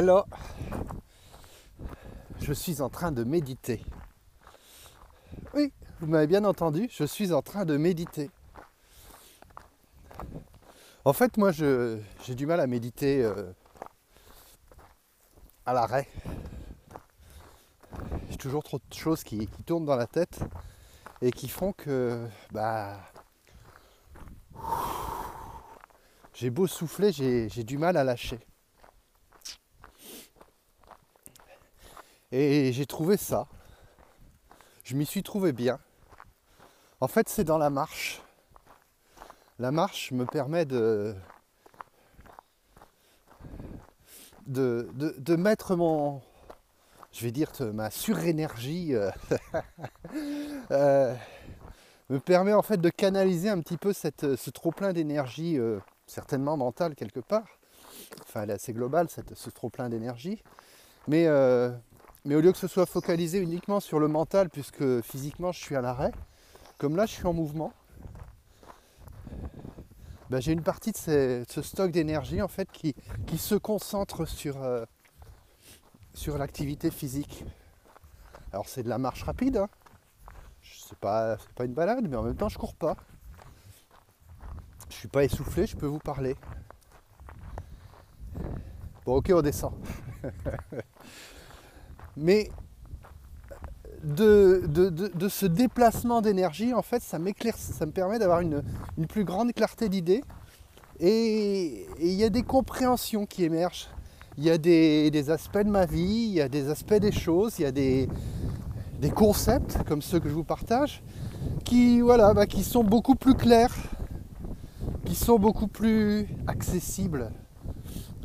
Alors, je suis en train de méditer. Oui, vous m'avez bien entendu, je suis en train de méditer. En fait, moi, j'ai du mal à méditer euh, à l'arrêt. J'ai toujours trop de choses qui, qui, tournent dans la tête et qui font que, bah, j'ai beau souffler, j'ai du mal à lâcher. Et j'ai trouvé ça. Je m'y suis trouvé bien. En fait, c'est dans la marche. La marche me permet de, de, de, mettre mon, je vais dire, ma surénergie, euh, euh, me permet en fait de canaliser un petit peu cette, ce trop-plein d'énergie, euh, certainement mentale quelque part. Enfin, elle est assez globale, cette, ce trop-plein d'énergie. Mais mais au lieu que ce soit focalisé uniquement sur le mental, puisque physiquement je suis à l'arrêt, comme là je suis en mouvement, ben, j'ai une partie de, ce stock d'énergie en fait qui, se concentre sur, euh, sur l'activité physique. Alors c'est de la marche rapide, hein. c'est pas, pas une balade, mais en même temps je cours pas. Je suis pas essoufflé, je peux vous parler. Bon ok on descend. Mais de, ce déplacement d'énergie, en fait, ça m'éclaire, ça me permet d'avoir une, plus grande clarté d'idées. Et il y a des compréhensions qui émergent. Il y a des, aspects de ma vie, il y a des aspects des choses, il y a des, concepts comme ceux que je vous partage qui, voilà, bah, qui sont beaucoup plus clairs, qui sont beaucoup plus accessibles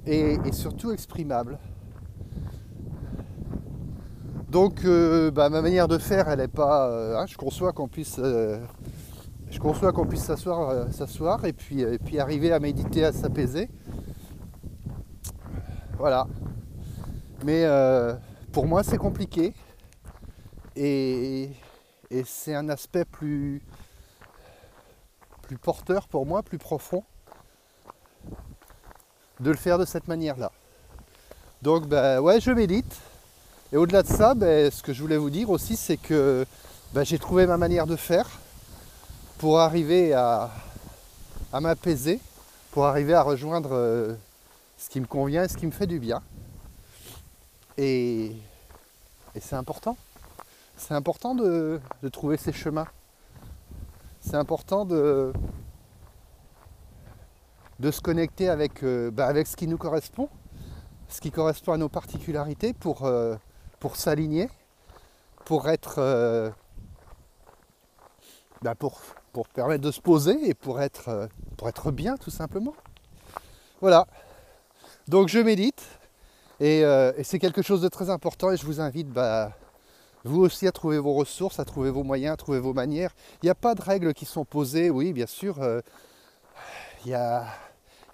et surtout exprimables. Donc euh, bah, ma manière de faire, elle n'est pas. Euh, hein, je conçois qu'on puisse. Euh, je conçois qu'on puisse s'asseoir, s'asseoir et puis, et puis arriver à méditer, à s'apaiser. Voilà. Mais pour moi c'est compliqué. Et, et c'est un aspect plus, plus porteur pour moi, plus profond, de le faire de cette manière-là. Donc ben ouais je médite. Et au-delà de ça, ben, ce que je voulais vous dire aussi, c'est que ben, j'ai trouvé ma manière de faire pour arriver à, m'apaiser, pour arriver à rejoindre euh, ce qui me convient et ce qui me fait du bien. Et, c'est important. C'est important de, trouver ces chemins. C'est important de, de se connecter avec, euh, ben, avec ce qui nous correspond, ce qui correspond à nos particularités pour, euh, pour s'aligner, pour être. Euh, bah, pour, permettre de se poser et pour être, euh, pour être bien tout simplement. Voilà. Donc je médite euh, et, c'est quelque chose de très important et je vous invite bah, vous aussi à trouver vos ressources, à trouver vos moyens, à trouver vos manières. Il n'y a pas de règles qui sont posées, oui bien sûr. il, y a,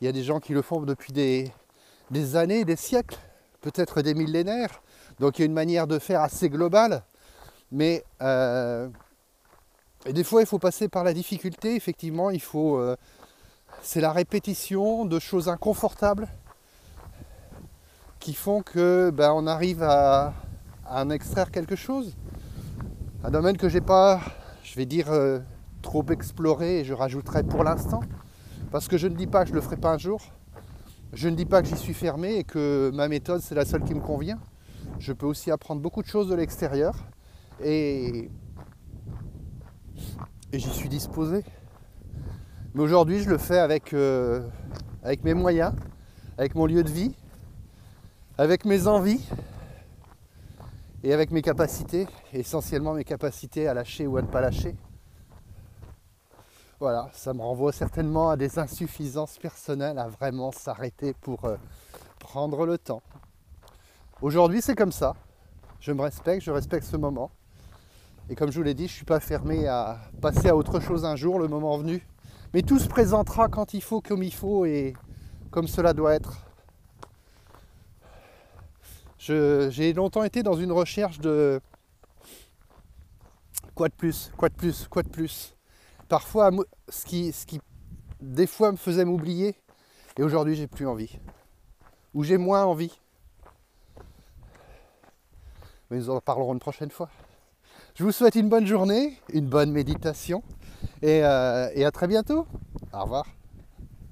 des gens qui le font depuis des années, des siècles, peut-être des millénaires. Donc il y a une manière de faire assez globale, mais euh, des fois il faut passer par la difficulté, effectivement, il faut. Euh, c'est la répétition de choses inconfortables qui font que ben, on arrive à, en extraire quelque chose. Un domaine que j'ai pas, je vais dire, euh, trop exploré, et je rajouterai pour l'instant, parce que je ne dis pas que je ne le ferai pas un jour. Je ne dis pas que j'y suis fermé et que ma méthode c'est la seule qui me convient je peux aussi apprendre beaucoup de choses de l'extérieur et, j'y suis disposé. Mais aujourd'hui, je le fais avec, euh, avec mes moyens, avec mon lieu de vie, avec mes envies et avec mes capacités, essentiellement mes capacités à lâcher ou à ne pas lâcher. Voilà, ça me renvoie certainement à des insuffisances personnelles, à vraiment s'arrêter pour euh, prendre le temps, Aujourd'hui, c'est comme ça. Je me respecte, je respecte ce moment. Et comme je vous l'ai dit, je ne suis pas fermé à passer à autre chose un jour, le moment venu. Mais tout se présentera quand il faut, comme il faut et comme cela doit être. J'ai longtemps été dans une recherche de quoi de plus, quoi de plus, quoi de plus. Parfois, ce qui, ce qui des fois me faisait m'oublier, et aujourd'hui j'ai plus envie. Ou j'ai moins envie. Mais nous en parlerons une prochaine fois. Je vous souhaite une bonne journée, une bonne méditation et, euh, et à très bientôt. Au revoir.